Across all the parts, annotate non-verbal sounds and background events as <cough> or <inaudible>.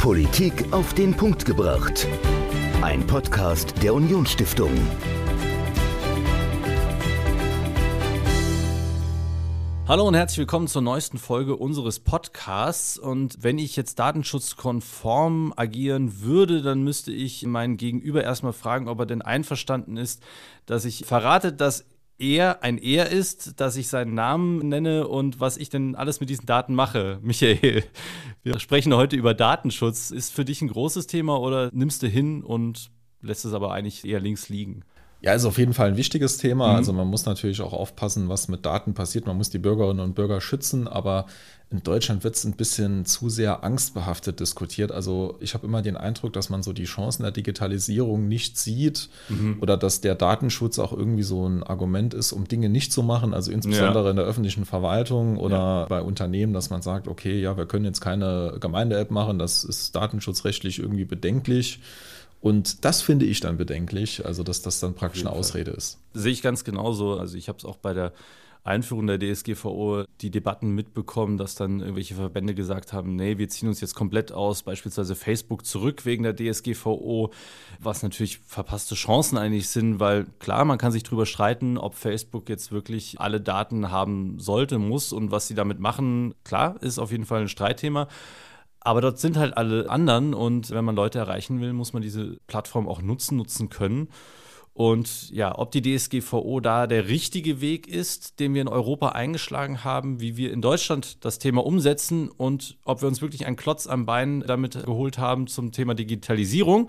Politik auf den Punkt gebracht. Ein Podcast der Unionsstiftung. Hallo und herzlich willkommen zur neuesten Folge unseres Podcasts. Und wenn ich jetzt datenschutzkonform agieren würde, dann müsste ich meinen Gegenüber erstmal fragen, ob er denn einverstanden ist, dass ich verrate, dass er ein Er ist, dass ich seinen Namen nenne und was ich denn alles mit diesen Daten mache. <laughs> Michael, wir sprechen heute über Datenschutz. Ist für dich ein großes Thema oder nimmst du hin und lässt es aber eigentlich eher links liegen? Ja, ist auf jeden Fall ein wichtiges Thema. Mhm. Also man muss natürlich auch aufpassen, was mit Daten passiert. Man muss die Bürgerinnen und Bürger schützen, aber in Deutschland wird es ein bisschen zu sehr angstbehaftet diskutiert. Also ich habe immer den Eindruck, dass man so die Chancen der Digitalisierung nicht sieht mhm. oder dass der Datenschutz auch irgendwie so ein Argument ist, um Dinge nicht zu machen. Also insbesondere ja. in der öffentlichen Verwaltung oder ja. bei Unternehmen, dass man sagt, okay, ja, wir können jetzt keine Gemeinde-App machen, das ist datenschutzrechtlich irgendwie bedenklich. Und das finde ich dann bedenklich, also dass das dann praktisch eine Ausrede ist. Sehe ich ganz genauso. Also ich habe es auch bei der Einführung der DSGVO die Debatten mitbekommen, dass dann irgendwelche Verbände gesagt haben, nee, wir ziehen uns jetzt komplett aus, beispielsweise Facebook zurück wegen der DSGVO, was natürlich verpasste Chancen eigentlich sind, weil klar, man kann sich darüber streiten, ob Facebook jetzt wirklich alle Daten haben sollte, muss und was sie damit machen. Klar, ist auf jeden Fall ein Streitthema. Aber dort sind halt alle anderen und wenn man Leute erreichen will, muss man diese Plattform auch nutzen, nutzen können. Und ja, ob die DSGVO da der richtige Weg ist, den wir in Europa eingeschlagen haben, wie wir in Deutschland das Thema umsetzen und ob wir uns wirklich einen Klotz am Bein damit geholt haben zum Thema Digitalisierung.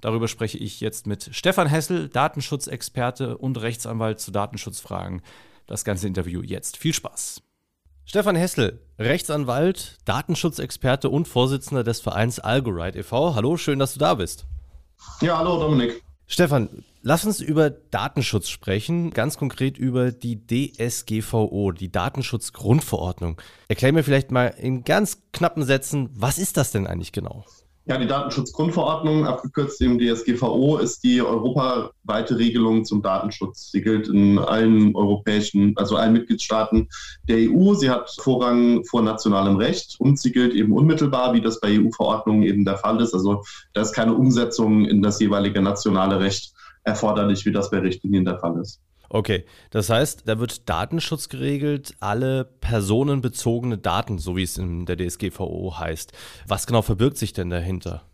Darüber spreche ich jetzt mit Stefan Hessel, Datenschutzexperte und Rechtsanwalt zu Datenschutzfragen. Das ganze Interview jetzt. Viel Spaß. Stefan Hessel, Rechtsanwalt, Datenschutzexperte und Vorsitzender des Vereins Algorite e.V. Hallo, schön, dass du da bist. Ja, hallo Dominik. Stefan, lass uns über Datenschutz sprechen, ganz konkret über die DSGVO, die Datenschutzgrundverordnung. Erklär mir vielleicht mal in ganz knappen Sätzen, was ist das denn eigentlich genau? Ja, die Datenschutzgrundverordnung, abgekürzt im DSGVO, ist die europaweite Regelung zum Datenschutz. Sie gilt in allen europäischen, also allen Mitgliedstaaten der EU. Sie hat Vorrang vor nationalem Recht und sie gilt eben unmittelbar, wie das bei EU-Verordnungen eben der Fall ist. Also da ist keine Umsetzung in das jeweilige nationale Recht erforderlich, wie das bei Richtlinien der Fall ist. Okay, das heißt, da wird Datenschutz geregelt, alle personenbezogene Daten, so wie es in der DSGVO heißt. Was genau verbirgt sich denn dahinter?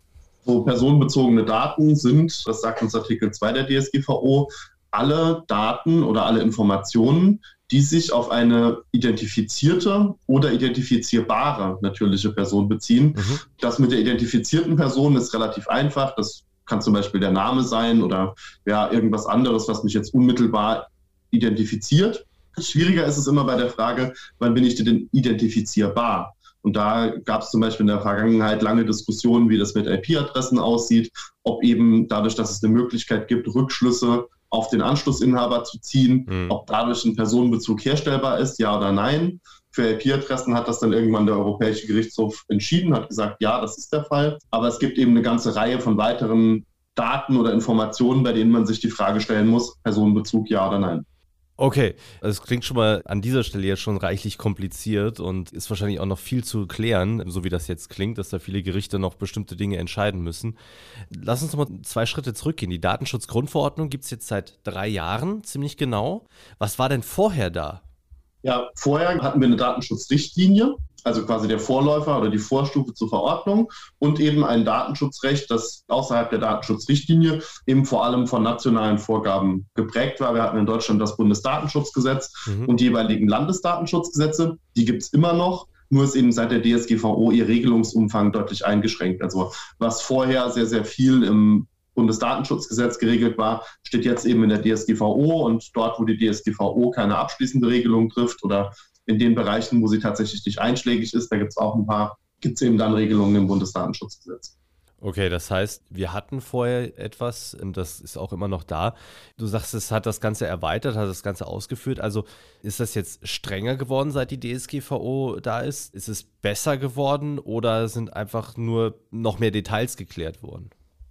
So personenbezogene Daten sind, das sagt uns Artikel 2 der DSGVO, alle Daten oder alle Informationen, die sich auf eine identifizierte oder identifizierbare natürliche Person beziehen. Mhm. Das mit der identifizierten Person ist relativ einfach. Das kann zum Beispiel der Name sein oder ja, irgendwas anderes, was mich jetzt unmittelbar identifiziert. Schwieriger ist es immer bei der Frage, wann bin ich denn identifizierbar? Und da gab es zum Beispiel in der Vergangenheit lange Diskussionen, wie das mit IP-Adressen aussieht, ob eben dadurch, dass es eine Möglichkeit gibt, Rückschlüsse auf den Anschlussinhaber zu ziehen, mhm. ob dadurch ein Personenbezug herstellbar ist, ja oder nein. Für IP-Adressen hat das dann irgendwann der Europäische Gerichtshof entschieden, hat gesagt, ja, das ist der Fall. Aber es gibt eben eine ganze Reihe von weiteren Daten oder Informationen, bei denen man sich die Frage stellen muss, Personenbezug ja oder nein. Okay, es klingt schon mal an dieser Stelle jetzt schon reichlich kompliziert und ist wahrscheinlich auch noch viel zu klären, so wie das jetzt klingt, dass da viele Gerichte noch bestimmte Dinge entscheiden müssen. Lass uns noch mal zwei Schritte zurückgehen. Die Datenschutzgrundverordnung gibt es jetzt seit drei Jahren, ziemlich genau. Was war denn vorher da? Ja, vorher hatten wir eine Datenschutzrichtlinie, also quasi der Vorläufer oder die Vorstufe zur Verordnung und eben ein Datenschutzrecht, das außerhalb der Datenschutzrichtlinie eben vor allem von nationalen Vorgaben geprägt war. Wir hatten in Deutschland das Bundesdatenschutzgesetz mhm. und die jeweiligen Landesdatenschutzgesetze. Die gibt es immer noch. Nur ist eben seit der DSGVO ihr Regelungsumfang deutlich eingeschränkt. Also was vorher sehr, sehr viel im Bundesdatenschutzgesetz geregelt war, steht jetzt eben in der DSGVO und dort, wo die DSGVO keine abschließende Regelung trifft oder in den Bereichen, wo sie tatsächlich nicht einschlägig ist, da gibt es auch ein paar, gibt es eben dann Regelungen im Bundesdatenschutzgesetz. Okay, das heißt, wir hatten vorher etwas, das ist auch immer noch da. Du sagst, es hat das Ganze erweitert, hat das Ganze ausgeführt. Also ist das jetzt strenger geworden, seit die DSGVO da ist? Ist es besser geworden oder sind einfach nur noch mehr Details geklärt worden?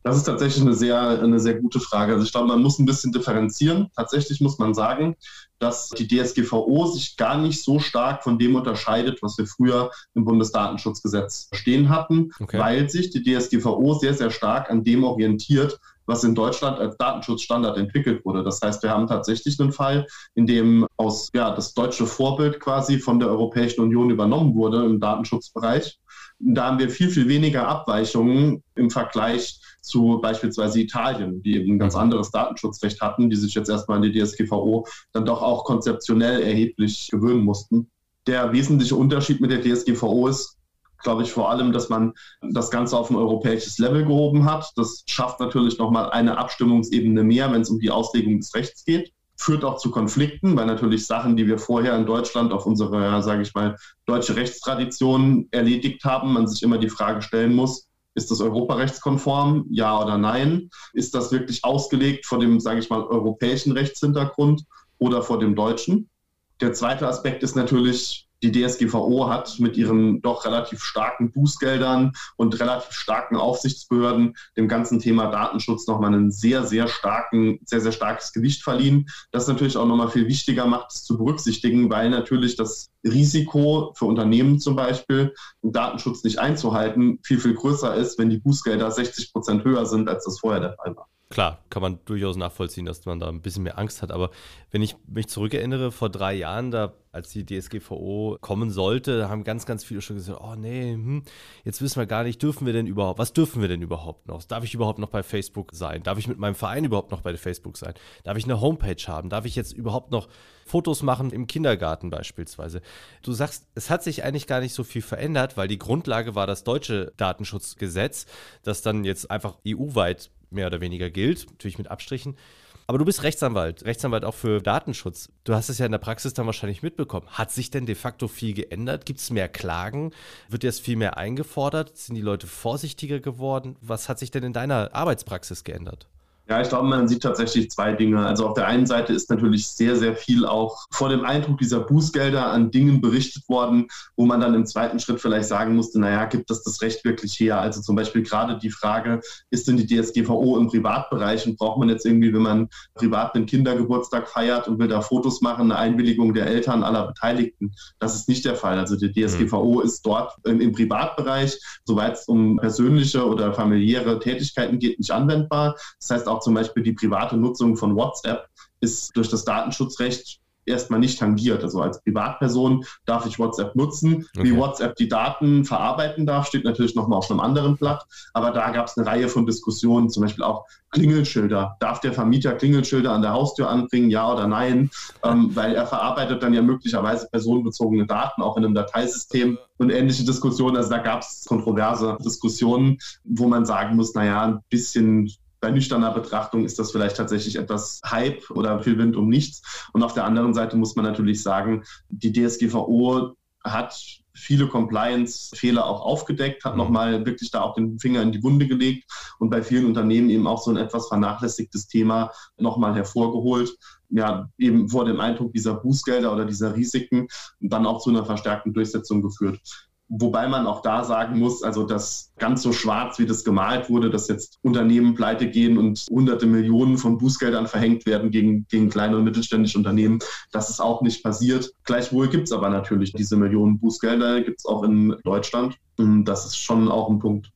Das ist tatsächlich eine sehr, eine sehr gute Frage. Also ich glaube, man muss ein bisschen differenzieren. Tatsächlich muss man sagen, dass die DSGVO sich gar nicht so stark von dem unterscheidet, was wir früher im Bundesdatenschutzgesetz stehen hatten, okay. weil sich die DSGVO sehr, sehr stark an dem orientiert, was in Deutschland als Datenschutzstandard entwickelt wurde. Das heißt, wir haben tatsächlich einen Fall, in dem aus ja, das deutsche Vorbild quasi von der Europäischen Union übernommen wurde im Datenschutzbereich. Da haben wir viel, viel weniger Abweichungen im Vergleich zu beispielsweise Italien, die eben ein ganz mhm. anderes Datenschutzrecht hatten, die sich jetzt erstmal an die DSGVO dann doch auch konzeptionell erheblich gewöhnen mussten. Der wesentliche Unterschied mit der DSGVO ist, glaube ich, vor allem, dass man das Ganze auf ein europäisches Level gehoben hat. Das schafft natürlich nochmal eine Abstimmungsebene mehr, wenn es um die Auslegung des Rechts geht. Führt auch zu Konflikten, weil natürlich Sachen, die wir vorher in Deutschland auf unsere, sage ich mal, deutsche Rechtstradition erledigt haben, man sich immer die Frage stellen muss, ist das europarechtskonform? Ja oder nein? Ist das wirklich ausgelegt vor dem, sage ich mal, europäischen Rechtshintergrund oder vor dem deutschen? Der zweite Aspekt ist natürlich, die DSGVO hat mit ihren doch relativ starken Bußgeldern und relativ starken Aufsichtsbehörden dem ganzen Thema Datenschutz nochmal einen sehr, sehr starken, sehr, sehr starkes Gewicht verliehen. Das natürlich auch nochmal viel wichtiger macht, es zu berücksichtigen, weil natürlich das Risiko für Unternehmen zum Beispiel, den Datenschutz nicht einzuhalten, viel, viel größer ist, wenn die Bußgelder 60 Prozent höher sind, als das vorher der Fall war. Klar, kann man durchaus nachvollziehen, dass man da ein bisschen mehr Angst hat. Aber wenn ich mich zurückerinnere, vor drei Jahren, da als die DSGVO kommen sollte, haben ganz, ganz viele schon gesagt, oh nee, hm, jetzt wissen wir gar nicht, dürfen wir denn überhaupt, was dürfen wir denn überhaupt noch? Darf ich überhaupt noch bei Facebook sein? Darf ich mit meinem Verein überhaupt noch bei Facebook sein? Darf ich eine Homepage haben? Darf ich jetzt überhaupt noch Fotos machen im Kindergarten beispielsweise? Du sagst, es hat sich eigentlich gar nicht so viel verändert, weil die Grundlage war das deutsche Datenschutzgesetz, das dann jetzt einfach EU-weit mehr oder weniger gilt, natürlich mit Abstrichen. Aber du bist Rechtsanwalt, Rechtsanwalt auch für Datenschutz. Du hast es ja in der Praxis dann wahrscheinlich mitbekommen. Hat sich denn de facto viel geändert? Gibt es mehr Klagen? Wird jetzt viel mehr eingefordert? Sind die Leute vorsichtiger geworden? Was hat sich denn in deiner Arbeitspraxis geändert? Ja, ich glaube, man sieht tatsächlich zwei Dinge. Also auf der einen Seite ist natürlich sehr, sehr viel auch vor dem Eindruck dieser Bußgelder an Dingen berichtet worden, wo man dann im zweiten Schritt vielleicht sagen musste, naja, gibt das das Recht wirklich her? Also zum Beispiel gerade die Frage, ist denn die DSGVO im Privatbereich und braucht man jetzt irgendwie, wenn man privat einen Kindergeburtstag feiert und will da Fotos machen, eine Einwilligung der Eltern aller Beteiligten? Das ist nicht der Fall. Also die DSGVO mhm. ist dort im, im Privatbereich, soweit es um persönliche oder familiäre Tätigkeiten geht, nicht anwendbar. Das heißt auch auch zum Beispiel die private Nutzung von WhatsApp ist durch das Datenschutzrecht erstmal nicht tangiert. Also als Privatperson darf ich WhatsApp nutzen. Okay. Wie WhatsApp die Daten verarbeiten darf, steht natürlich nochmal auf einem anderen Blatt. Aber da gab es eine Reihe von Diskussionen, zum Beispiel auch Klingelschilder. Darf der Vermieter Klingelschilder an der Haustür anbringen, ja oder nein? Ähm, weil er verarbeitet dann ja möglicherweise personenbezogene Daten auch in einem Dateisystem und ähnliche Diskussionen. Also da gab es kontroverse Diskussionen, wo man sagen muss, naja, ein bisschen bei nüchterner Betrachtung ist das vielleicht tatsächlich etwas Hype oder viel Wind um nichts. Und auf der anderen Seite muss man natürlich sagen, die DSGVO hat viele Compliance-Fehler auch aufgedeckt, hat mhm. nochmal wirklich da auch den Finger in die Wunde gelegt und bei vielen Unternehmen eben auch so ein etwas vernachlässigtes Thema nochmal hervorgeholt. Ja, eben vor dem Eindruck dieser Bußgelder oder dieser Risiken dann auch zu einer verstärkten Durchsetzung geführt. Wobei man auch da sagen muss, also das ganz so schwarz, wie das gemalt wurde, dass jetzt Unternehmen pleite gehen und hunderte Millionen von Bußgeldern verhängt werden gegen, gegen kleine und mittelständische Unternehmen, das ist auch nicht passiert. Gleichwohl gibt es aber natürlich diese Millionen Bußgelder, gibt es auch in Deutschland. Das ist schon auch ein Punkt.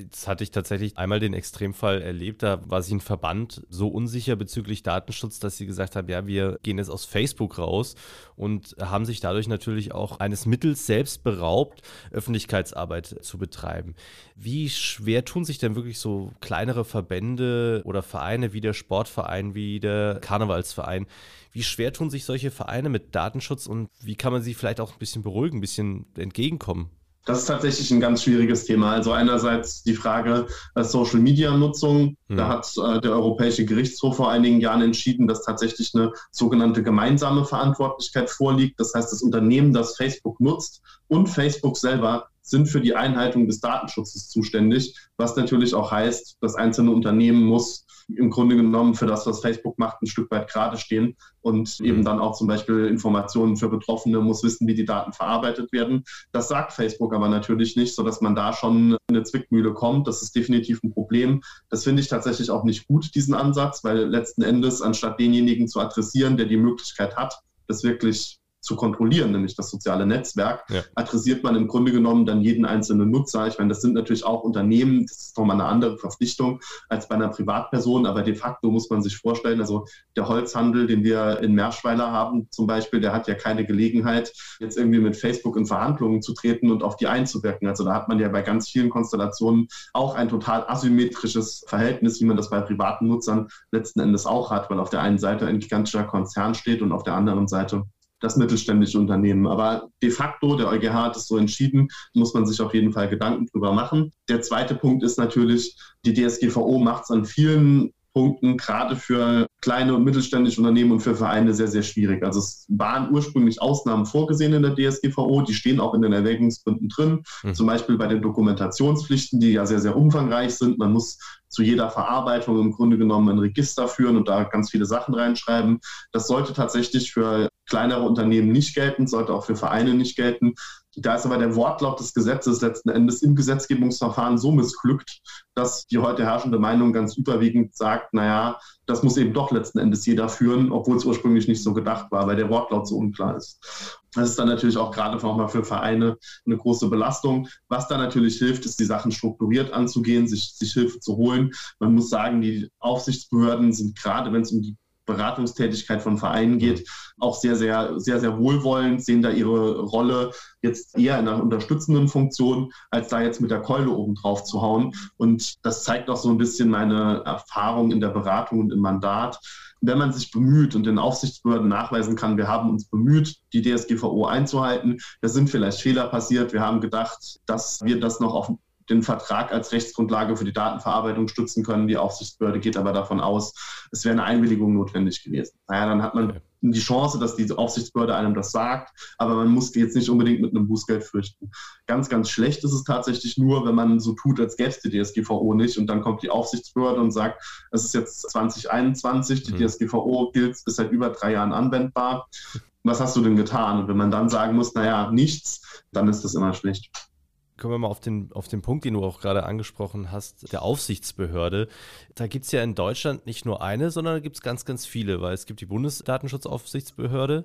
Jetzt hatte ich tatsächlich einmal den Extremfall erlebt, da war sich ein Verband so unsicher bezüglich Datenschutz, dass sie gesagt haben, ja, wir gehen jetzt aus Facebook raus und haben sich dadurch natürlich auch eines Mittels selbst beraubt, Öffentlichkeitsarbeit zu betreiben. Wie schwer tun sich denn wirklich so kleinere Verbände oder Vereine wie der Sportverein, wie der Karnevalsverein? Wie schwer tun sich solche Vereine mit Datenschutz und wie kann man sie vielleicht auch ein bisschen beruhigen, ein bisschen entgegenkommen? Das ist tatsächlich ein ganz schwieriges Thema. Also einerseits die Frage äh, Social Media Nutzung. Mhm. Da hat äh, der Europäische Gerichtshof vor einigen Jahren entschieden, dass tatsächlich eine sogenannte gemeinsame Verantwortlichkeit vorliegt. Das heißt, das Unternehmen, das Facebook nutzt und Facebook selber sind für die Einhaltung des Datenschutzes zuständig, was natürlich auch heißt, das einzelne Unternehmen muss im Grunde genommen für das, was Facebook macht, ein Stück weit gerade stehen und mhm. eben dann auch zum Beispiel Informationen für Betroffene muss wissen, wie die Daten verarbeitet werden. Das sagt Facebook aber natürlich nicht, sodass man da schon in eine Zwickmühle kommt. Das ist definitiv ein Problem. Das finde ich tatsächlich auch nicht gut, diesen Ansatz, weil letzten Endes, anstatt denjenigen zu adressieren, der die Möglichkeit hat, das wirklich zu kontrollieren, nämlich das soziale Netzwerk, ja. adressiert man im Grunde genommen dann jeden einzelnen Nutzer. Ich meine, das sind natürlich auch Unternehmen, das ist nochmal eine andere Verpflichtung als bei einer Privatperson, aber de facto muss man sich vorstellen, also der Holzhandel, den wir in Merschweiler haben zum Beispiel, der hat ja keine Gelegenheit, jetzt irgendwie mit Facebook in Verhandlungen zu treten und auf die einzuwirken. Also da hat man ja bei ganz vielen Konstellationen auch ein total asymmetrisches Verhältnis, wie man das bei privaten Nutzern letzten Endes auch hat, weil auf der einen Seite ein gigantischer Konzern steht und auf der anderen Seite das mittelständische Unternehmen. Aber de facto, der EuGH hat es so entschieden, muss man sich auf jeden Fall Gedanken drüber machen. Der zweite Punkt ist natürlich, die DSGVO macht es an vielen Punkten gerade für kleine und mittelständische Unternehmen und für Vereine sehr, sehr schwierig. Also es waren ursprünglich Ausnahmen vorgesehen in der DSGVO, die stehen auch in den Erwägungsgründen drin, mhm. zum Beispiel bei den Dokumentationspflichten, die ja sehr, sehr umfangreich sind. Man muss zu jeder Verarbeitung im Grunde genommen ein Register führen und da ganz viele Sachen reinschreiben. Das sollte tatsächlich für kleinere Unternehmen nicht gelten, sollte auch für Vereine nicht gelten. Da ist aber der Wortlaut des Gesetzes letzten Endes im Gesetzgebungsverfahren so missglückt, dass die heute herrschende Meinung ganz überwiegend sagt, naja, das muss eben doch letzten Endes jeder führen, obwohl es ursprünglich nicht so gedacht war, weil der Wortlaut so unklar ist. Das ist dann natürlich auch gerade nochmal für Vereine eine große Belastung. Was da natürlich hilft, ist, die Sachen strukturiert anzugehen, sich, sich Hilfe zu holen. Man muss sagen, die Aufsichtsbehörden sind gerade, wenn es um die Beratungstätigkeit von Vereinen geht, auch sehr, sehr, sehr, sehr wohlwollend, sehen da ihre Rolle jetzt eher in einer unterstützenden Funktion, als da jetzt mit der Keule oben drauf zu hauen. Und das zeigt auch so ein bisschen meine Erfahrung in der Beratung und im Mandat. Wenn man sich bemüht und den Aufsichtsbehörden nachweisen kann, wir haben uns bemüht, die DSGVO einzuhalten, da sind vielleicht Fehler passiert, wir haben gedacht, dass wir das noch auf den Vertrag als Rechtsgrundlage für die Datenverarbeitung stützen können. Die Aufsichtsbehörde geht aber davon aus, es wäre eine Einwilligung notwendig gewesen. Naja, dann hat man die Chance, dass die Aufsichtsbehörde einem das sagt, aber man muss jetzt nicht unbedingt mit einem Bußgeld fürchten. Ganz, ganz schlecht ist es tatsächlich nur, wenn man so tut, als gäbe es die DSGVO nicht und dann kommt die Aufsichtsbehörde und sagt, es ist jetzt 2021, die mhm. DSGVO gilt, ist seit über drei Jahren anwendbar. Was hast du denn getan? Und wenn man dann sagen muss, naja, nichts, dann ist das immer schlecht kommen wir mal auf den, auf den Punkt, den du auch gerade angesprochen hast, der Aufsichtsbehörde. Da gibt es ja in Deutschland nicht nur eine, sondern da gibt es ganz, ganz viele, weil es gibt die Bundesdatenschutzaufsichtsbehörde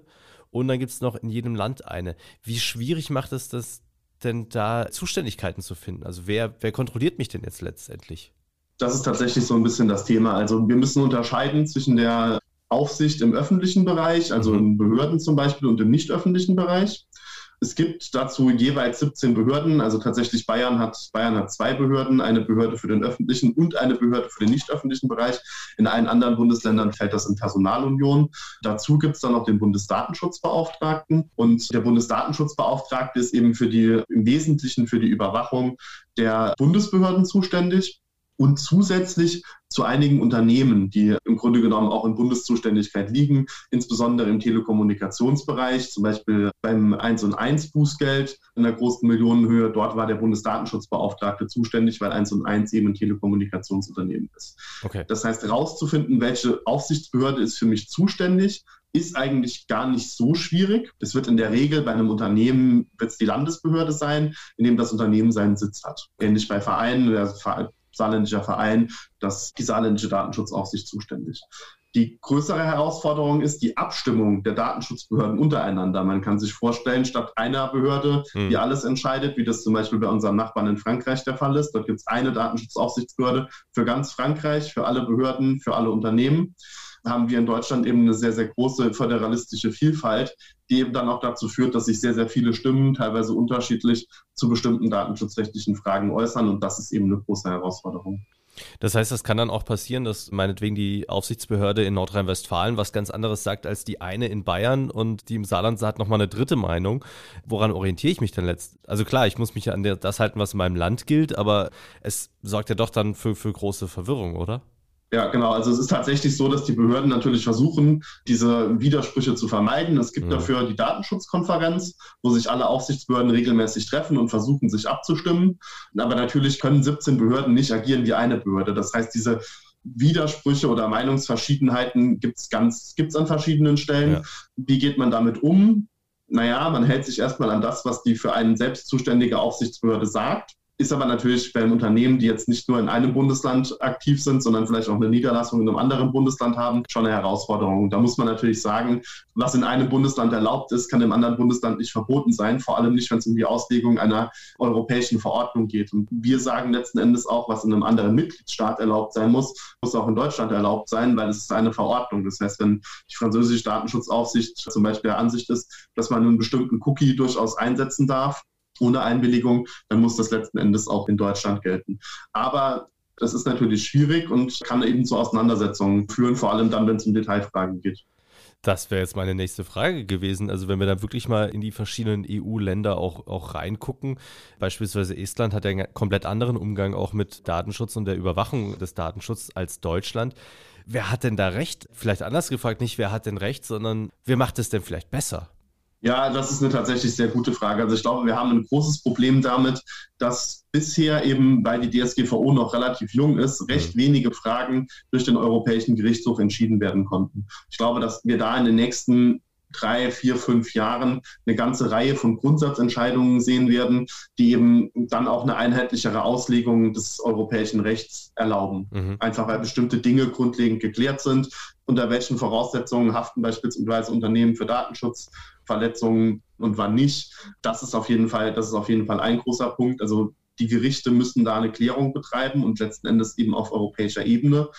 und dann gibt es noch in jedem Land eine. Wie schwierig macht es das denn da Zuständigkeiten zu finden? Also wer, wer kontrolliert mich denn jetzt letztendlich? Das ist tatsächlich so ein bisschen das Thema. Also wir müssen unterscheiden zwischen der Aufsicht im öffentlichen Bereich, also mhm. in Behörden zum Beispiel, und im nicht öffentlichen Bereich. Es gibt dazu jeweils 17 Behörden. Also tatsächlich Bayern hat, Bayern hat zwei Behörden, eine Behörde für den öffentlichen und eine Behörde für den nicht öffentlichen Bereich. In allen anderen Bundesländern fällt das in Personalunion. Dazu gibt es dann noch den Bundesdatenschutzbeauftragten. Und der Bundesdatenschutzbeauftragte ist eben für die, im Wesentlichen für die Überwachung der Bundesbehörden zuständig und zusätzlich zu einigen Unternehmen, die im Grunde genommen auch in Bundeszuständigkeit liegen, insbesondere im Telekommunikationsbereich, zum Beispiel beim 1 und 1 Bußgeld in der großen Millionenhöhe. Dort war der Bundesdatenschutzbeauftragte zuständig, weil 1 und 1 eben ein Telekommunikationsunternehmen ist. Okay. Das heißt, herauszufinden, welche Aufsichtsbehörde ist für mich zuständig, ist eigentlich gar nicht so schwierig. Es wird in der Regel bei einem Unternehmen wird es die Landesbehörde sein, in dem das Unternehmen seinen Sitz hat. Ähnlich bei Vereinen, der saarländischer Verein, das die saarländische Datenschutzaufsicht zuständig. Die größere Herausforderung ist die Abstimmung der Datenschutzbehörden untereinander. Man kann sich vorstellen, statt einer Behörde, hm. die alles entscheidet, wie das zum Beispiel bei unserem Nachbarn in Frankreich der Fall ist, dort gibt es eine Datenschutzaufsichtsbehörde für ganz Frankreich, für alle Behörden, für alle Unternehmen haben wir in Deutschland eben eine sehr, sehr große föderalistische Vielfalt, die eben dann auch dazu führt, dass sich sehr, sehr viele Stimmen, teilweise unterschiedlich, zu bestimmten datenschutzrechtlichen Fragen äußern. Und das ist eben eine große Herausforderung. Das heißt, das kann dann auch passieren, dass meinetwegen die Aufsichtsbehörde in Nordrhein-Westfalen was ganz anderes sagt als die eine in Bayern und die im Saarland hat nochmal eine dritte Meinung. Woran orientiere ich mich denn letzt? Also klar, ich muss mich an das halten, was in meinem Land gilt, aber es sorgt ja doch dann für, für große Verwirrung, oder? Ja, genau. Also es ist tatsächlich so, dass die Behörden natürlich versuchen, diese Widersprüche zu vermeiden. Es gibt ja. dafür die Datenschutzkonferenz, wo sich alle Aufsichtsbehörden regelmäßig treffen und versuchen, sich abzustimmen. Aber natürlich können 17 Behörden nicht agieren wie eine Behörde. Das heißt, diese Widersprüche oder Meinungsverschiedenheiten gibt es ganz, gibt's an verschiedenen Stellen. Ja. Wie geht man damit um? Naja, man hält sich erstmal an das, was die für einen selbst zuständige Aufsichtsbehörde sagt. Ist aber natürlich bei Unternehmen, die jetzt nicht nur in einem Bundesland aktiv sind, sondern vielleicht auch eine Niederlassung in einem anderen Bundesland haben, schon eine Herausforderung. Da muss man natürlich sagen, was in einem Bundesland erlaubt ist, kann im anderen Bundesland nicht verboten sein, vor allem nicht, wenn es um die Auslegung einer europäischen Verordnung geht. Und wir sagen letzten Endes auch, was in einem anderen Mitgliedstaat erlaubt sein muss, muss auch in Deutschland erlaubt sein, weil es ist eine Verordnung. Das heißt, wenn die französische Datenschutzaufsicht zum Beispiel der Ansicht ist, dass man einen bestimmten Cookie durchaus einsetzen darf, ohne Einwilligung, dann muss das letzten Endes auch in Deutschland gelten. Aber das ist natürlich schwierig und kann eben zu Auseinandersetzungen führen, vor allem dann, wenn es um Detailfragen geht. Das wäre jetzt meine nächste Frage gewesen. Also wenn wir dann wirklich mal in die verschiedenen EU-Länder auch, auch reingucken, beispielsweise Estland hat ja einen komplett anderen Umgang auch mit Datenschutz und der Überwachung des Datenschutzes als Deutschland. Wer hat denn da recht? Vielleicht anders gefragt, nicht wer hat denn recht, sondern wer macht es denn vielleicht besser? Ja, das ist eine tatsächlich sehr gute Frage. Also ich glaube, wir haben ein großes Problem damit, dass bisher eben, weil die DSGVO noch relativ jung ist, recht mhm. wenige Fragen durch den Europäischen Gerichtshof entschieden werden konnten. Ich glaube, dass wir da in den nächsten drei, vier, fünf Jahren eine ganze Reihe von Grundsatzentscheidungen sehen werden, die eben dann auch eine einheitlichere Auslegung des europäischen Rechts erlauben. Mhm. Einfach weil bestimmte Dinge grundlegend geklärt sind, unter welchen Voraussetzungen haften beispielsweise Unternehmen für Datenschutz Verletzungen und wann nicht. Das ist auf jeden Fall, das ist auf jeden Fall ein großer Punkt. Also die Gerichte müssen da eine Klärung betreiben und letzten Endes eben auf europäischer Ebene.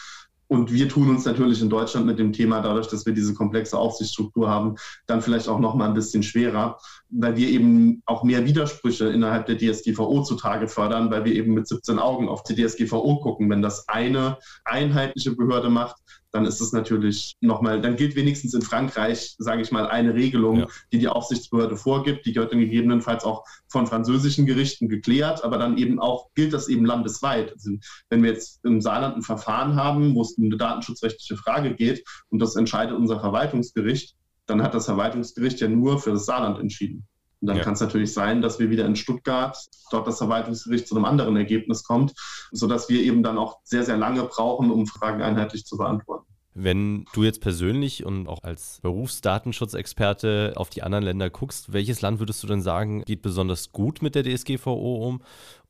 Und wir tun uns natürlich in Deutschland mit dem Thema, dadurch, dass wir diese komplexe Aufsichtsstruktur haben, dann vielleicht auch noch mal ein bisschen schwerer, weil wir eben auch mehr Widersprüche innerhalb der DSGVO zutage fördern, weil wir eben mit 17 Augen auf die DSGVO gucken. Wenn das eine einheitliche Behörde macht, dann ist es natürlich nochmal, dann gilt wenigstens in Frankreich, sage ich mal, eine Regelung, ja. die die Aufsichtsbehörde vorgibt. Die wird dann gegebenenfalls auch von französischen Gerichten geklärt, aber dann eben auch gilt das eben landesweit. Also wenn wir jetzt im Saarland ein Verfahren haben, wo es um eine datenschutzrechtliche Frage geht und das entscheidet unser Verwaltungsgericht, dann hat das Verwaltungsgericht ja nur für das Saarland entschieden. Und dann ja. kann es natürlich sein, dass wir wieder in Stuttgart dort das Verwaltungsgericht zu einem anderen Ergebnis kommt, sodass wir eben dann auch sehr, sehr lange brauchen, um Fragen einheitlich zu beantworten. Wenn du jetzt persönlich und auch als Berufsdatenschutzexperte auf die anderen Länder guckst, welches Land würdest du denn sagen, geht besonders gut mit der DSGVO um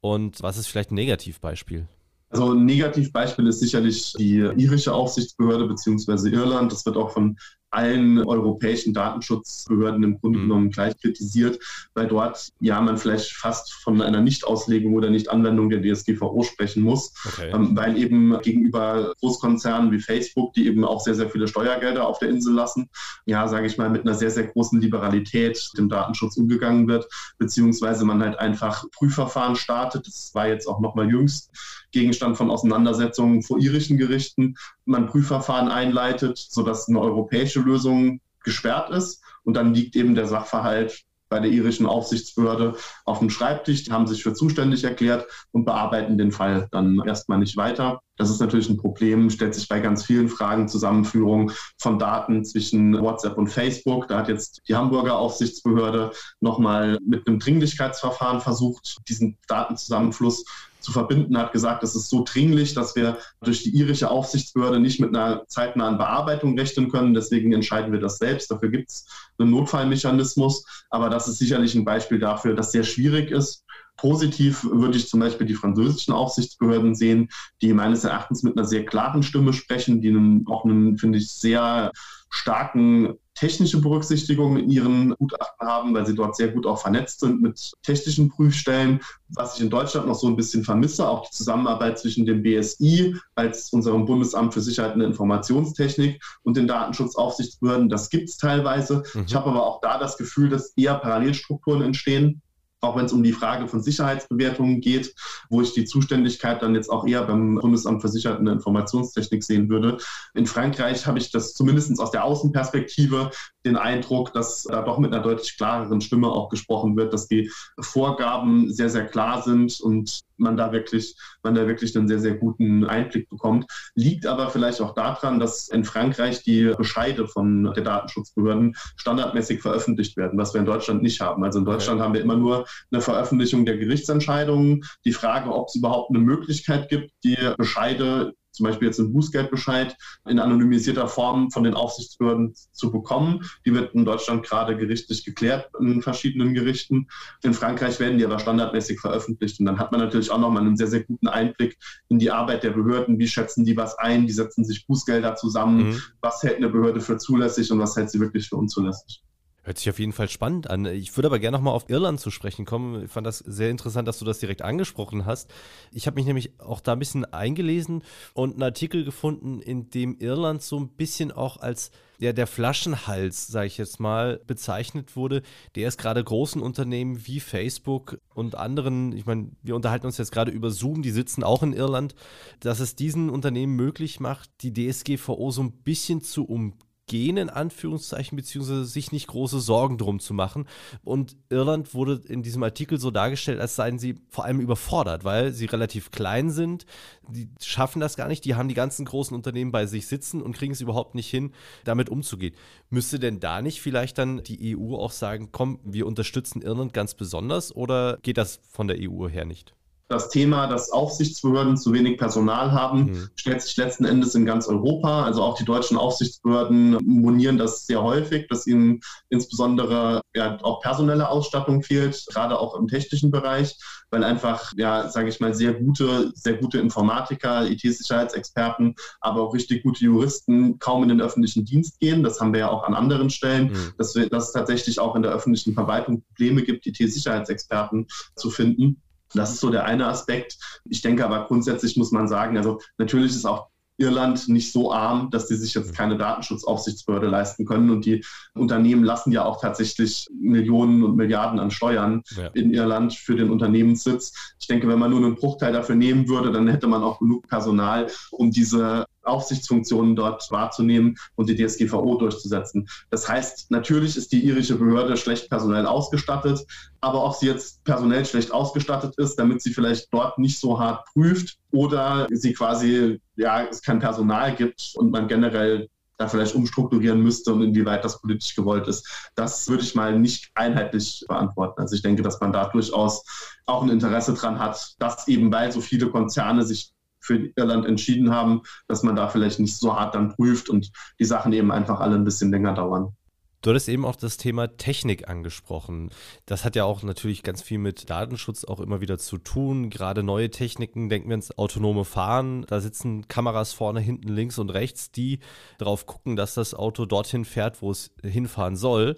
und was ist vielleicht ein Negativbeispiel? Also ein Negativbeispiel ist sicherlich die irische Aufsichtsbehörde bzw. Irland. Das wird auch von allen europäischen Datenschutzbehörden im Grunde mhm. genommen gleich kritisiert, weil dort ja man vielleicht fast von einer Nichtauslegung oder Nichtanwendung der DSGVO sprechen muss, okay. ähm, weil eben gegenüber Großkonzernen wie Facebook, die eben auch sehr, sehr viele Steuergelder auf der Insel lassen, ja, sage ich mal, mit einer sehr, sehr großen Liberalität dem Datenschutz umgegangen wird, beziehungsweise man halt einfach Prüfverfahren startet. Das war jetzt auch nochmal jüngst Gegenstand von Auseinandersetzungen vor irischen Gerichten, man Prüfverfahren einleitet, sodass eine europäische Lösung gesperrt ist. Und dann liegt eben der Sachverhalt bei der irischen Aufsichtsbehörde auf dem Schreibtisch, die haben sich für zuständig erklärt und bearbeiten den Fall dann erstmal nicht weiter. Das ist natürlich ein Problem, stellt sich bei ganz vielen Fragen Zusammenführung von Daten zwischen WhatsApp und Facebook. Da hat jetzt die Hamburger Aufsichtsbehörde nochmal mit einem Dringlichkeitsverfahren versucht, diesen Datenzusammenfluss zu verbinden, hat gesagt, es ist so dringlich, dass wir durch die irische Aufsichtsbehörde nicht mit einer zeitnahen Bearbeitung rechnen können. Deswegen entscheiden wir das selbst. Dafür gibt es einen Notfallmechanismus. Aber das ist sicherlich ein Beispiel dafür, dass sehr schwierig ist. Positiv würde ich zum Beispiel die französischen Aufsichtsbehörden sehen, die meines Erachtens mit einer sehr klaren Stimme sprechen, die einen, auch einen, finde ich, sehr starken technische Berücksichtigung in ihren Gutachten haben, weil sie dort sehr gut auch vernetzt sind mit technischen Prüfstellen. Was ich in Deutschland noch so ein bisschen vermisse, auch die Zusammenarbeit zwischen dem BSI als unserem Bundesamt für Sicherheit und Informationstechnik und den Datenschutzaufsichtsbehörden. Das gibt es teilweise. Mhm. Ich habe aber auch da das Gefühl, dass eher Parallelstrukturen entstehen auch wenn es um die Frage von Sicherheitsbewertungen geht, wo ich die Zuständigkeit dann jetzt auch eher beim Bundesamt für Sicherheit und Informationstechnik sehen würde. In Frankreich habe ich das zumindest aus der Außenperspektive den Eindruck, dass da doch mit einer deutlich klareren Stimme auch gesprochen wird, dass die Vorgaben sehr, sehr klar sind und man da wirklich, man da wirklich einen sehr, sehr guten Einblick bekommt. Liegt aber vielleicht auch daran, dass in Frankreich die Bescheide von der Datenschutzbehörden standardmäßig veröffentlicht werden, was wir in Deutschland nicht haben. Also in Deutschland okay. haben wir immer nur eine Veröffentlichung der Gerichtsentscheidungen. Die Frage, ob es überhaupt eine Möglichkeit gibt, die Bescheide zum Beispiel jetzt einen Bußgeldbescheid in anonymisierter Form von den Aufsichtsbehörden zu bekommen. Die wird in Deutschland gerade gerichtlich geklärt in verschiedenen Gerichten. In Frankreich werden die aber standardmäßig veröffentlicht. Und dann hat man natürlich auch nochmal einen sehr, sehr guten Einblick in die Arbeit der Behörden. Wie schätzen die was ein? Wie setzen sich Bußgelder zusammen? Mhm. Was hält eine Behörde für zulässig und was hält sie wirklich für unzulässig? Hört sich auf jeden Fall spannend an. Ich würde aber gerne nochmal auf Irland zu sprechen kommen. Ich fand das sehr interessant, dass du das direkt angesprochen hast. Ich habe mich nämlich auch da ein bisschen eingelesen und einen Artikel gefunden, in dem Irland so ein bisschen auch als ja, der Flaschenhals, sage ich jetzt mal, bezeichnet wurde, der es gerade großen Unternehmen wie Facebook und anderen, ich meine, wir unterhalten uns jetzt gerade über Zoom, die sitzen auch in Irland, dass es diesen Unternehmen möglich macht, die DSGVO so ein bisschen zu umgehen gehen, in Anführungszeichen, beziehungsweise sich nicht große Sorgen drum zu machen. Und Irland wurde in diesem Artikel so dargestellt, als seien sie vor allem überfordert, weil sie relativ klein sind. Die schaffen das gar nicht. Die haben die ganzen großen Unternehmen bei sich sitzen und kriegen es überhaupt nicht hin, damit umzugehen. Müsste denn da nicht vielleicht dann die EU auch sagen, komm, wir unterstützen Irland ganz besonders oder geht das von der EU her nicht? Das Thema, dass Aufsichtsbehörden zu wenig Personal haben, mhm. stellt sich letzten Endes in ganz Europa. Also auch die deutschen Aufsichtsbehörden monieren das sehr häufig, dass ihnen insbesondere ja, auch personelle Ausstattung fehlt, gerade auch im technischen Bereich, weil einfach, ja, sage ich mal, sehr gute, sehr gute Informatiker, IT-Sicherheitsexperten, aber auch richtig gute Juristen kaum in den öffentlichen Dienst gehen. Das haben wir ja auch an anderen Stellen, mhm. dass, wir, dass es tatsächlich auch in der öffentlichen Verwaltung Probleme gibt, IT-Sicherheitsexperten zu finden. Das ist so der eine Aspekt. Ich denke aber grundsätzlich muss man sagen, also natürlich ist auch Irland nicht so arm, dass sie sich jetzt keine Datenschutzaufsichtsbehörde leisten können. Und die Unternehmen lassen ja auch tatsächlich Millionen und Milliarden an Steuern ja. in Irland für den Unternehmenssitz. Ich denke, wenn man nur einen Bruchteil dafür nehmen würde, dann hätte man auch genug Personal, um diese Aufsichtsfunktionen dort wahrzunehmen und die DSGVO durchzusetzen. Das heißt, natürlich ist die irische Behörde schlecht personell ausgestattet, aber ob sie jetzt personell schlecht ausgestattet ist, damit sie vielleicht dort nicht so hart prüft oder sie quasi, ja, es kein Personal gibt und man generell da vielleicht umstrukturieren müsste und inwieweit das politisch gewollt ist. Das würde ich mal nicht einheitlich beantworten. Also ich denke, dass man da durchaus auch ein Interesse dran hat, dass eben weil so viele Konzerne sich für Irland entschieden haben, dass man da vielleicht nicht so hart dann prüft und die Sachen eben einfach alle ein bisschen länger dauern. Du hattest eben auch das Thema Technik angesprochen. Das hat ja auch natürlich ganz viel mit Datenschutz auch immer wieder zu tun. Gerade neue Techniken, denken wir ins autonome Fahren. Da sitzen Kameras vorne, hinten, links und rechts, die darauf gucken, dass das Auto dorthin fährt, wo es hinfahren soll.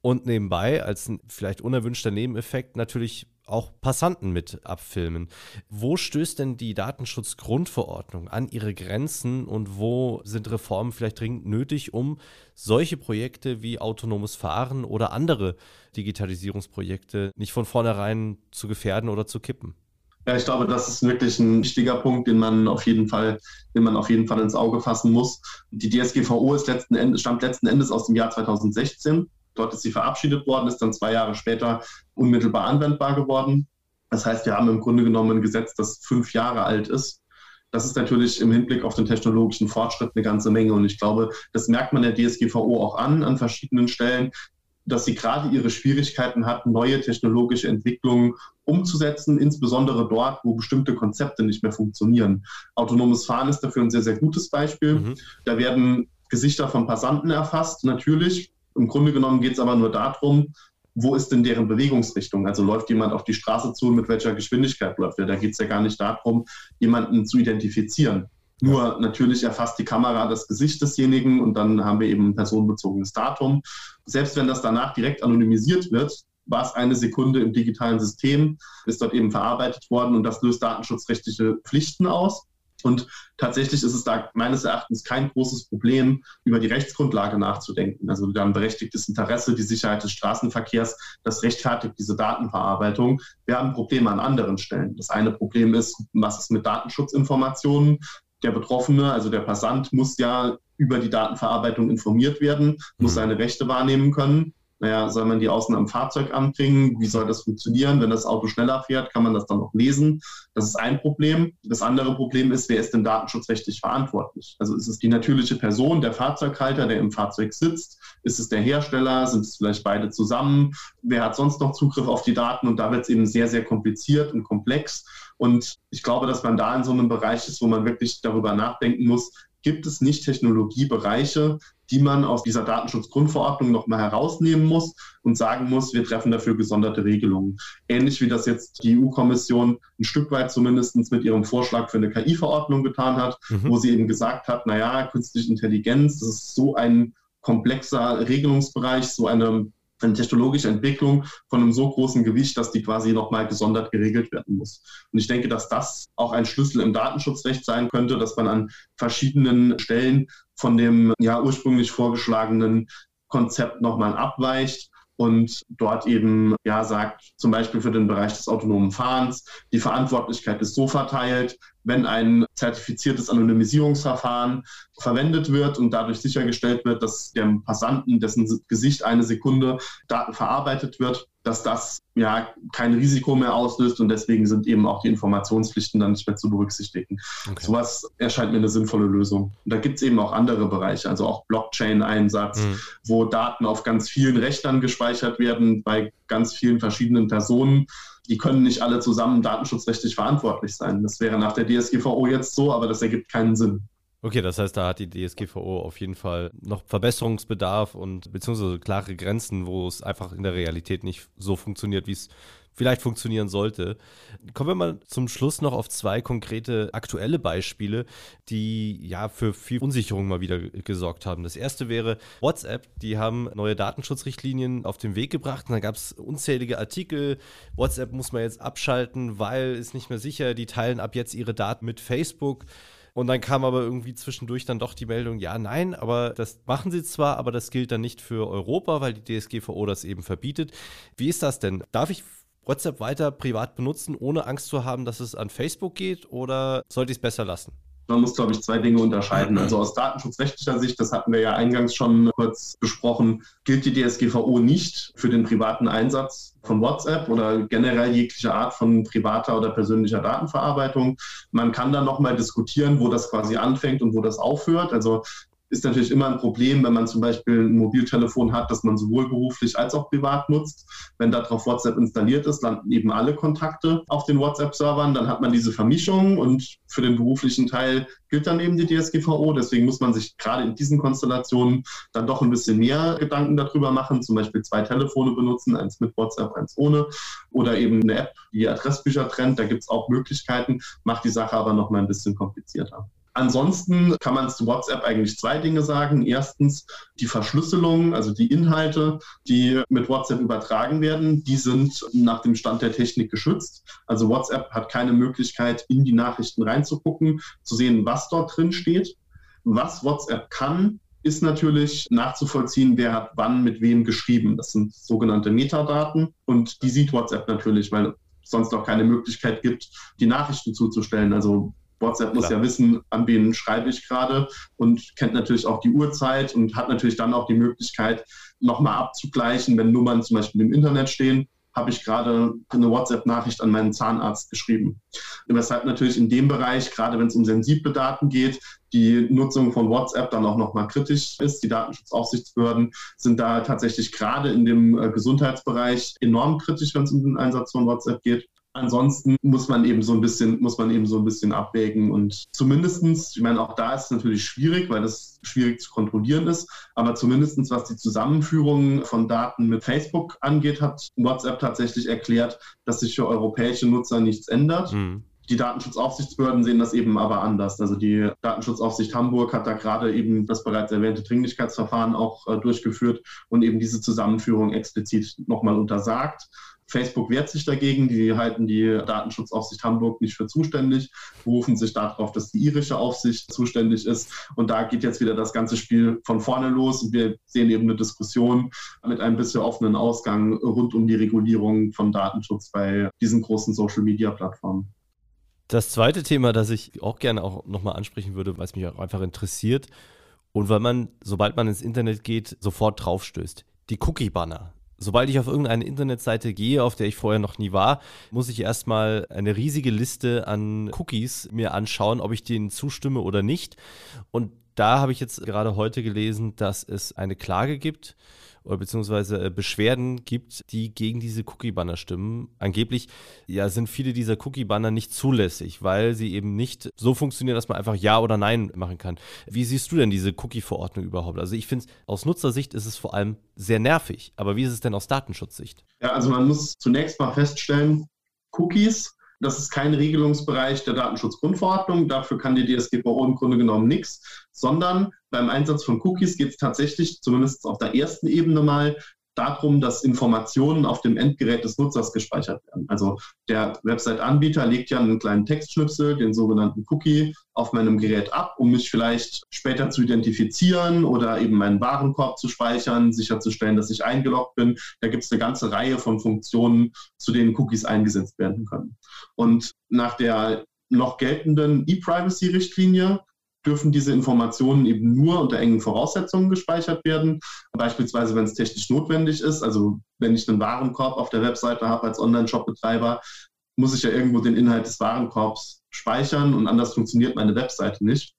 Und nebenbei, als ein vielleicht unerwünschter Nebeneffekt, natürlich auch Passanten mit abfilmen. Wo stößt denn die Datenschutzgrundverordnung an ihre Grenzen und wo sind Reformen vielleicht dringend nötig, um solche Projekte wie autonomes Fahren oder andere Digitalisierungsprojekte nicht von vornherein zu gefährden oder zu kippen? Ja, ich glaube, das ist wirklich ein wichtiger Punkt, den man auf jeden Fall, den man auf jeden Fall ins Auge fassen muss. Die DSGVO ist letzten Endes, stammt letzten Endes aus dem Jahr 2016 Dort ist sie verabschiedet worden, ist dann zwei Jahre später unmittelbar anwendbar geworden. Das heißt, wir haben im Grunde genommen ein Gesetz, das fünf Jahre alt ist. Das ist natürlich im Hinblick auf den technologischen Fortschritt eine ganze Menge. Und ich glaube, das merkt man der DSGVO auch an, an verschiedenen Stellen, dass sie gerade ihre Schwierigkeiten hat, neue technologische Entwicklungen umzusetzen, insbesondere dort, wo bestimmte Konzepte nicht mehr funktionieren. Autonomes Fahren ist dafür ein sehr, sehr gutes Beispiel. Mhm. Da werden Gesichter von Passanten erfasst, natürlich. Im Grunde genommen geht es aber nur darum, wo ist denn deren Bewegungsrichtung? Also läuft jemand auf die Straße zu und mit welcher Geschwindigkeit läuft er? Da geht es ja gar nicht darum, jemanden zu identifizieren. Nur natürlich erfasst die Kamera das Gesicht desjenigen und dann haben wir eben ein personenbezogenes Datum. Selbst wenn das danach direkt anonymisiert wird, war es eine Sekunde im digitalen System, ist dort eben verarbeitet worden und das löst datenschutzrechtliche Pflichten aus. Und tatsächlich ist es da meines Erachtens kein großes Problem, über die Rechtsgrundlage nachzudenken. Also wir haben berechtigtes Interesse, die Sicherheit des Straßenverkehrs, das rechtfertigt diese Datenverarbeitung. Wir haben Probleme an anderen Stellen. Das eine Problem ist, was ist mit Datenschutzinformationen? Der Betroffene, also der Passant, muss ja über die Datenverarbeitung informiert werden, muss mhm. seine Rechte wahrnehmen können naja, soll man die außen am Fahrzeug anbringen? Wie soll das funktionieren? Wenn das Auto schneller fährt, kann man das dann auch lesen? Das ist ein Problem. Das andere Problem ist, wer ist denn datenschutzrechtlich verantwortlich? Also ist es die natürliche Person, der Fahrzeughalter, der im Fahrzeug sitzt? Ist es der Hersteller? Sind es vielleicht beide zusammen? Wer hat sonst noch Zugriff auf die Daten? Und da wird es eben sehr, sehr kompliziert und komplex. Und ich glaube, dass man da in so einem Bereich ist, wo man wirklich darüber nachdenken muss, gibt es nicht Technologiebereiche, die man aus dieser Datenschutzgrundverordnung nochmal herausnehmen muss und sagen muss, wir treffen dafür gesonderte Regelungen. Ähnlich wie das jetzt die EU-Kommission ein Stück weit zumindest mit ihrem Vorschlag für eine KI-Verordnung getan hat, mhm. wo sie eben gesagt hat, naja, künstliche Intelligenz, das ist so ein komplexer Regelungsbereich, so eine eine technologische Entwicklung von einem so großen Gewicht, dass die quasi nochmal gesondert geregelt werden muss. Und ich denke, dass das auch ein Schlüssel im Datenschutzrecht sein könnte, dass man an verschiedenen Stellen von dem ja ursprünglich vorgeschlagenen Konzept nochmal abweicht und dort eben ja sagt, zum Beispiel für den Bereich des autonomen Fahrens, die Verantwortlichkeit ist so verteilt, wenn ein zertifiziertes Anonymisierungsverfahren verwendet wird und dadurch sichergestellt wird, dass dem Passanten, dessen Gesicht eine Sekunde Daten verarbeitet wird, dass das ja kein Risiko mehr auslöst und deswegen sind eben auch die Informationspflichten dann nicht mehr zu berücksichtigen. Okay. Sowas erscheint mir eine sinnvolle Lösung. Und da gibt es eben auch andere Bereiche, also auch Blockchain-Einsatz, mhm. wo Daten auf ganz vielen Rechnern gespeichert werden, bei ganz vielen verschiedenen Personen die können nicht alle zusammen datenschutzrechtlich verantwortlich sein. Das wäre nach der DSGVO jetzt so, aber das ergibt keinen Sinn. Okay, das heißt, da hat die DSGVO auf jeden Fall noch Verbesserungsbedarf und beziehungsweise klare Grenzen, wo es einfach in der Realität nicht so funktioniert, wie es vielleicht funktionieren sollte. Kommen wir mal zum Schluss noch auf zwei konkrete aktuelle Beispiele, die ja für viel Unsicherung mal wieder gesorgt haben. Das erste wäre WhatsApp. Die haben neue Datenschutzrichtlinien auf den Weg gebracht und da gab es unzählige Artikel. WhatsApp muss man jetzt abschalten, weil ist nicht mehr sicher. Die teilen ab jetzt ihre Daten mit Facebook. Und dann kam aber irgendwie zwischendurch dann doch die Meldung, ja, nein, aber das machen sie zwar, aber das gilt dann nicht für Europa, weil die DSGVO das eben verbietet. Wie ist das denn? Darf ich WhatsApp weiter privat benutzen, ohne Angst zu haben, dass es an Facebook geht oder sollte ich es besser lassen? Man muss, glaube ich, zwei Dinge unterscheiden. Also aus datenschutzrechtlicher Sicht, das hatten wir ja eingangs schon kurz besprochen, gilt die DSGVO nicht für den privaten Einsatz von WhatsApp oder generell jegliche Art von privater oder persönlicher Datenverarbeitung. Man kann dann nochmal diskutieren, wo das quasi anfängt und wo das aufhört. Also ist natürlich immer ein Problem, wenn man zum Beispiel ein Mobiltelefon hat, das man sowohl beruflich als auch privat nutzt. Wenn darauf WhatsApp installiert ist, landen eben alle Kontakte auf den WhatsApp-Servern. Dann hat man diese Vermischung und für den beruflichen Teil gilt dann eben die DSGVO. Deswegen muss man sich gerade in diesen Konstellationen dann doch ein bisschen mehr Gedanken darüber machen. Zum Beispiel zwei Telefone benutzen, eins mit WhatsApp, eins ohne. Oder eben eine App, die Adressbücher trennt. Da gibt es auch Möglichkeiten, macht die Sache aber noch mal ein bisschen komplizierter. Ansonsten kann man zu WhatsApp eigentlich zwei Dinge sagen. Erstens die Verschlüsselung, also die Inhalte, die mit WhatsApp übertragen werden, die sind nach dem Stand der Technik geschützt. Also WhatsApp hat keine Möglichkeit, in die Nachrichten reinzugucken, zu sehen, was dort drin steht. Was WhatsApp kann, ist natürlich nachzuvollziehen, wer hat wann mit wem geschrieben. Das sind sogenannte Metadaten und die sieht WhatsApp natürlich, weil es sonst auch keine Möglichkeit gibt, die Nachrichten zuzustellen. Also WhatsApp muss Klar. ja wissen, an wen schreibe ich gerade und kennt natürlich auch die Uhrzeit und hat natürlich dann auch die Möglichkeit, nochmal abzugleichen, wenn Nummern zum Beispiel im Internet stehen, habe ich gerade eine WhatsApp-Nachricht an meinen Zahnarzt geschrieben. Weshalb natürlich in dem Bereich, gerade wenn es um sensible Daten geht, die Nutzung von WhatsApp dann auch nochmal kritisch ist. Die Datenschutzaufsichtsbehörden sind da tatsächlich gerade in dem äh, Gesundheitsbereich enorm kritisch, wenn es um den Einsatz von WhatsApp geht. Ansonsten muss man eben so ein bisschen, muss man eben so ein bisschen abwägen und zumindestens, ich meine, auch da ist es natürlich schwierig, weil das schwierig zu kontrollieren ist, aber zumindestens was die Zusammenführung von Daten mit Facebook angeht, hat WhatsApp tatsächlich erklärt, dass sich für europäische Nutzer nichts ändert. Mhm. Die Datenschutzaufsichtsbehörden sehen das eben aber anders. Also die Datenschutzaufsicht Hamburg hat da gerade eben das bereits erwähnte Dringlichkeitsverfahren auch äh, durchgeführt und eben diese Zusammenführung explizit nochmal untersagt. Facebook wehrt sich dagegen, die halten die Datenschutzaufsicht Hamburg nicht für zuständig, berufen sich darauf, dass die irische Aufsicht zuständig ist. Und da geht jetzt wieder das ganze Spiel von vorne los. Und wir sehen eben eine Diskussion mit einem bisschen offenen Ausgang rund um die Regulierung von Datenschutz bei diesen großen Social-Media-Plattformen. Das zweite Thema, das ich auch gerne auch nochmal ansprechen würde, weil es mich auch einfach interessiert und weil man, sobald man ins Internet geht, sofort draufstößt. Die Cookie-Banner sobald ich auf irgendeine Internetseite gehe, auf der ich vorher noch nie war, muss ich erstmal eine riesige Liste an Cookies mir anschauen, ob ich denen zustimme oder nicht. Und da habe ich jetzt gerade heute gelesen, dass es eine Klage gibt oder beziehungsweise äh, Beschwerden gibt, die gegen diese Cookie-Banner stimmen. Angeblich ja, sind viele dieser Cookie-Banner nicht zulässig, weil sie eben nicht so funktionieren, dass man einfach Ja oder Nein machen kann. Wie siehst du denn diese Cookie-Verordnung überhaupt? Also ich finde, aus Nutzersicht ist es vor allem sehr nervig. Aber wie ist es denn aus Datenschutzsicht? Ja, also man muss zunächst mal feststellen, Cookies das ist kein Regelungsbereich der Datenschutzgrundverordnung. Dafür kann die DSGVO im Grunde genommen nichts, sondern beim Einsatz von Cookies geht es tatsächlich, zumindest auf der ersten Ebene mal, darum, dass Informationen auf dem Endgerät des Nutzers gespeichert werden. Also der Website-Anbieter legt ja einen kleinen Textschnipsel, den sogenannten Cookie, auf meinem Gerät ab, um mich vielleicht später zu identifizieren oder eben meinen Warenkorb zu speichern, sicherzustellen, dass ich eingeloggt bin. Da gibt es eine ganze Reihe von Funktionen, zu denen Cookies eingesetzt werden können. Und nach der noch geltenden E-Privacy-Richtlinie dürfen diese Informationen eben nur unter engen Voraussetzungen gespeichert werden. Beispielsweise, wenn es technisch notwendig ist. Also wenn ich einen Warenkorb auf der Webseite habe als Online-Shop-Betreiber, muss ich ja irgendwo den Inhalt des Warenkorbs speichern und anders funktioniert meine Webseite nicht.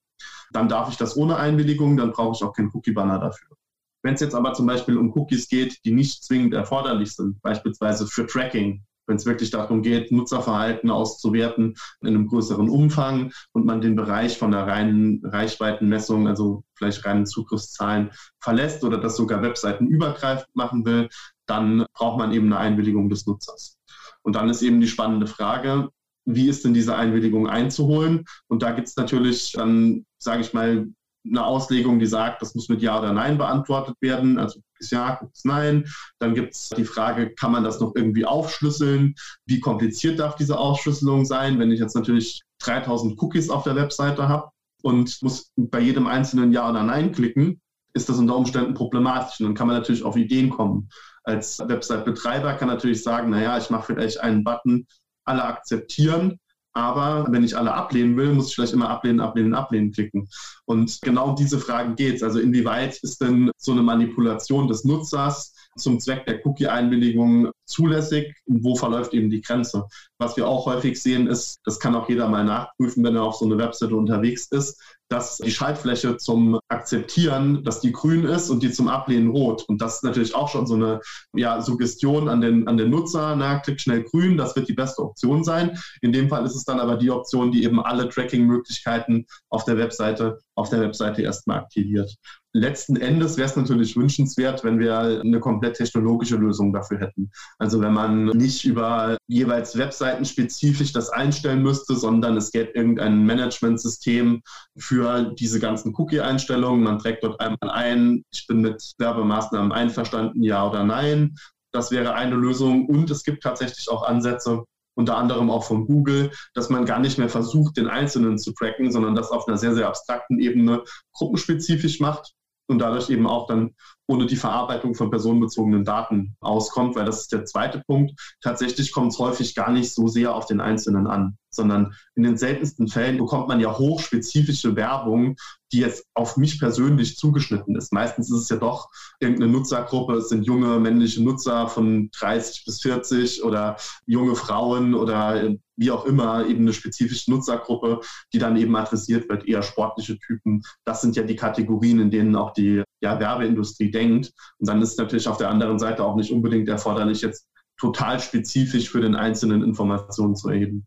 Dann darf ich das ohne Einwilligung, dann brauche ich auch keinen Cookie-Banner dafür. Wenn es jetzt aber zum Beispiel um Cookies geht, die nicht zwingend erforderlich sind, beispielsweise für Tracking, wenn es wirklich darum geht, Nutzerverhalten auszuwerten in einem größeren Umfang und man den Bereich von der reinen Reichweitenmessung, also vielleicht reinen Zugriffszahlen verlässt oder das sogar webseitenübergreifend machen will, dann braucht man eben eine Einwilligung des Nutzers. Und dann ist eben die spannende Frage, wie ist denn diese Einwilligung einzuholen? Und da gibt es natürlich dann, sage ich mal, eine Auslegung, die sagt, das muss mit Ja oder Nein beantwortet werden. Also ist Ja, ist Nein. Dann gibt es die Frage, kann man das noch irgendwie aufschlüsseln? Wie kompliziert darf diese Aufschlüsselung sein? Wenn ich jetzt natürlich 3000 Cookies auf der Webseite habe und muss bei jedem einzelnen Ja oder Nein klicken, ist das unter Umständen problematisch. Und dann kann man natürlich auf Ideen kommen. Als Website-Betreiber kann natürlich sagen, naja, ich mache vielleicht einen Button, alle akzeptieren aber wenn ich alle ablehnen will, muss ich vielleicht immer ablehnen, ablehnen, ablehnen klicken. Und genau um diese Fragen geht es. Also inwieweit ist denn so eine Manipulation des Nutzers zum Zweck der Cookie-Einwilligung zulässig und wo verläuft eben die Grenze. Was wir auch häufig sehen ist, das kann auch jeder mal nachprüfen, wenn er auf so eine Webseite unterwegs ist, dass die Schaltfläche zum Akzeptieren, dass die grün ist und die zum Ablehnen rot. Und das ist natürlich auch schon so eine ja, Suggestion an den, an den Nutzer, na, klick schnell grün, das wird die beste Option sein. In dem Fall ist es dann aber die Option, die eben alle Tracking-Möglichkeiten auf der Webseite, auf der Webseite erstmal aktiviert. Letzten Endes wäre es natürlich wünschenswert, wenn wir eine komplett technologische Lösung dafür hätten. Also wenn man nicht über jeweils Webseiten spezifisch das einstellen müsste, sondern es gäbe irgendein Managementsystem für diese ganzen Cookie-Einstellungen. Man trägt dort einmal ein, ich bin mit Werbemaßnahmen einverstanden, ja oder nein. Das wäre eine Lösung. Und es gibt tatsächlich auch Ansätze, unter anderem auch von Google, dass man gar nicht mehr versucht, den Einzelnen zu tracken, sondern das auf einer sehr, sehr abstrakten Ebene gruppenspezifisch macht und dadurch eben auch dann ohne die Verarbeitung von personenbezogenen Daten auskommt, weil das ist der zweite Punkt. Tatsächlich kommt es häufig gar nicht so sehr auf den Einzelnen an, sondern in den seltensten Fällen bekommt man ja hochspezifische Werbung, die jetzt auf mich persönlich zugeschnitten ist. Meistens ist es ja doch irgendeine Nutzergruppe, es sind junge männliche Nutzer von 30 bis 40 oder junge Frauen oder wie auch immer eben eine spezifische Nutzergruppe, die dann eben adressiert wird, eher sportliche Typen. Das sind ja die Kategorien, in denen auch die ja, Werbeindustrie denkt. Und dann ist natürlich auf der anderen Seite auch nicht unbedingt erforderlich, jetzt total spezifisch für den einzelnen Informationen zu erheben.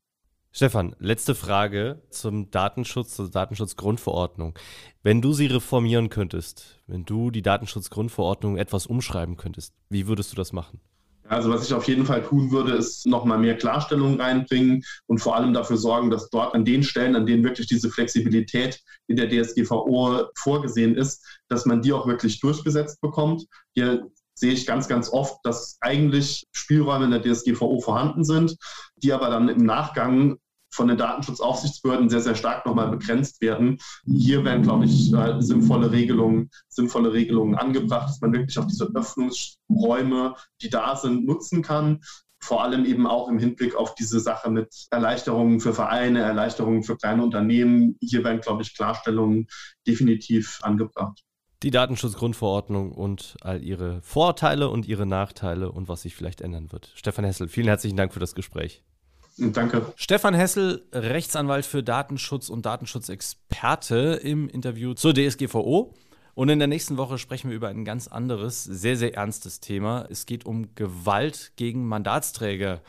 Stefan, letzte Frage zum Datenschutz, zur Datenschutzgrundverordnung. Wenn du sie reformieren könntest, wenn du die Datenschutzgrundverordnung etwas umschreiben könntest, wie würdest du das machen? Also was ich auf jeden Fall tun würde, ist nochmal mehr Klarstellung reinbringen und vor allem dafür sorgen, dass dort an den Stellen, an denen wirklich diese Flexibilität in der DSGVO vorgesehen ist, dass man die auch wirklich durchgesetzt bekommt. Hier sehe ich ganz, ganz oft, dass eigentlich Spielräume in der DSGVO vorhanden sind, die aber dann im Nachgang von den Datenschutzaufsichtsbehörden sehr, sehr stark nochmal begrenzt werden. Hier werden, glaube ich, äh, sinnvolle Regelungen, sinnvolle Regelungen angebracht, dass man wirklich auch diese Öffnungsräume, die da sind, nutzen kann. Vor allem eben auch im Hinblick auf diese Sache mit Erleichterungen für Vereine, Erleichterungen für kleine Unternehmen. Hier werden, glaube ich, Klarstellungen definitiv angebracht. Die Datenschutzgrundverordnung und all ihre Vorteile und ihre Nachteile und was sich vielleicht ändern wird. Stefan Hessel, vielen herzlichen Dank für das Gespräch. Danke. Stefan Hessel, Rechtsanwalt für Datenschutz und Datenschutzexperte im Interview zur DSGVO. Und in der nächsten Woche sprechen wir über ein ganz anderes, sehr, sehr ernstes Thema. Es geht um Gewalt gegen Mandatsträger.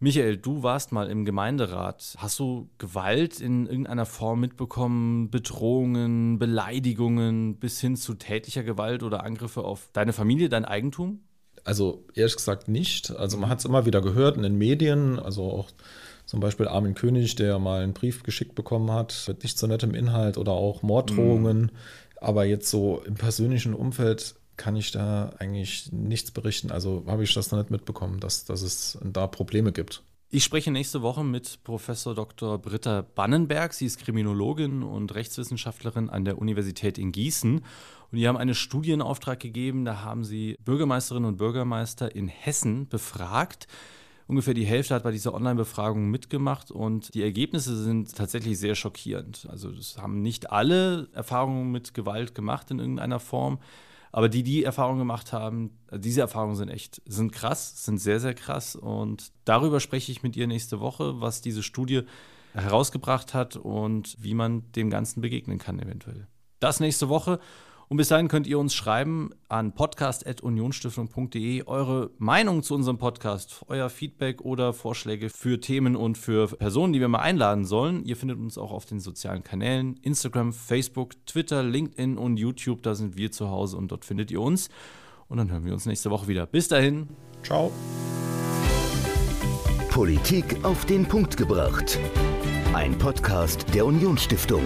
Michael, du warst mal im Gemeinderat. Hast du Gewalt in irgendeiner Form mitbekommen? Bedrohungen, Beleidigungen bis hin zu tätlicher Gewalt oder Angriffe auf deine Familie, dein Eigentum? Also ehrlich gesagt nicht. Also man hat es immer wieder gehört in den Medien, also auch zum Beispiel Armin König, der mal einen Brief geschickt bekommen hat mit nicht so nettem Inhalt oder auch Morddrohungen. Mhm. Aber jetzt so im persönlichen Umfeld kann ich da eigentlich nichts berichten. Also habe ich das noch nicht mitbekommen, dass, dass es da Probleme gibt. Ich spreche nächste Woche mit Professor Dr. Britta Bannenberg. Sie ist Kriminologin und Rechtswissenschaftlerin an der Universität in Gießen. Und die haben eine Studie in Auftrag gegeben. Da haben sie Bürgermeisterinnen und Bürgermeister in Hessen befragt. Ungefähr die Hälfte hat bei dieser Online-Befragung mitgemacht und die Ergebnisse sind tatsächlich sehr schockierend. Also es haben nicht alle Erfahrungen mit Gewalt gemacht in irgendeiner Form. Aber die, die Erfahrungen gemacht haben, diese Erfahrungen sind echt, sind krass, sind sehr, sehr krass. Und darüber spreche ich mit ihr nächste Woche, was diese Studie herausgebracht hat und wie man dem Ganzen begegnen kann, eventuell. Das nächste Woche. Und bis dahin könnt ihr uns schreiben an podcast.unionstiftung.de eure Meinung zu unserem Podcast, euer Feedback oder Vorschläge für Themen und für Personen, die wir mal einladen sollen. Ihr findet uns auch auf den sozialen Kanälen Instagram, Facebook, Twitter, LinkedIn und YouTube. Da sind wir zu Hause und dort findet ihr uns. Und dann hören wir uns nächste Woche wieder. Bis dahin. Ciao. Politik auf den Punkt gebracht. Ein Podcast der Unionsstiftung.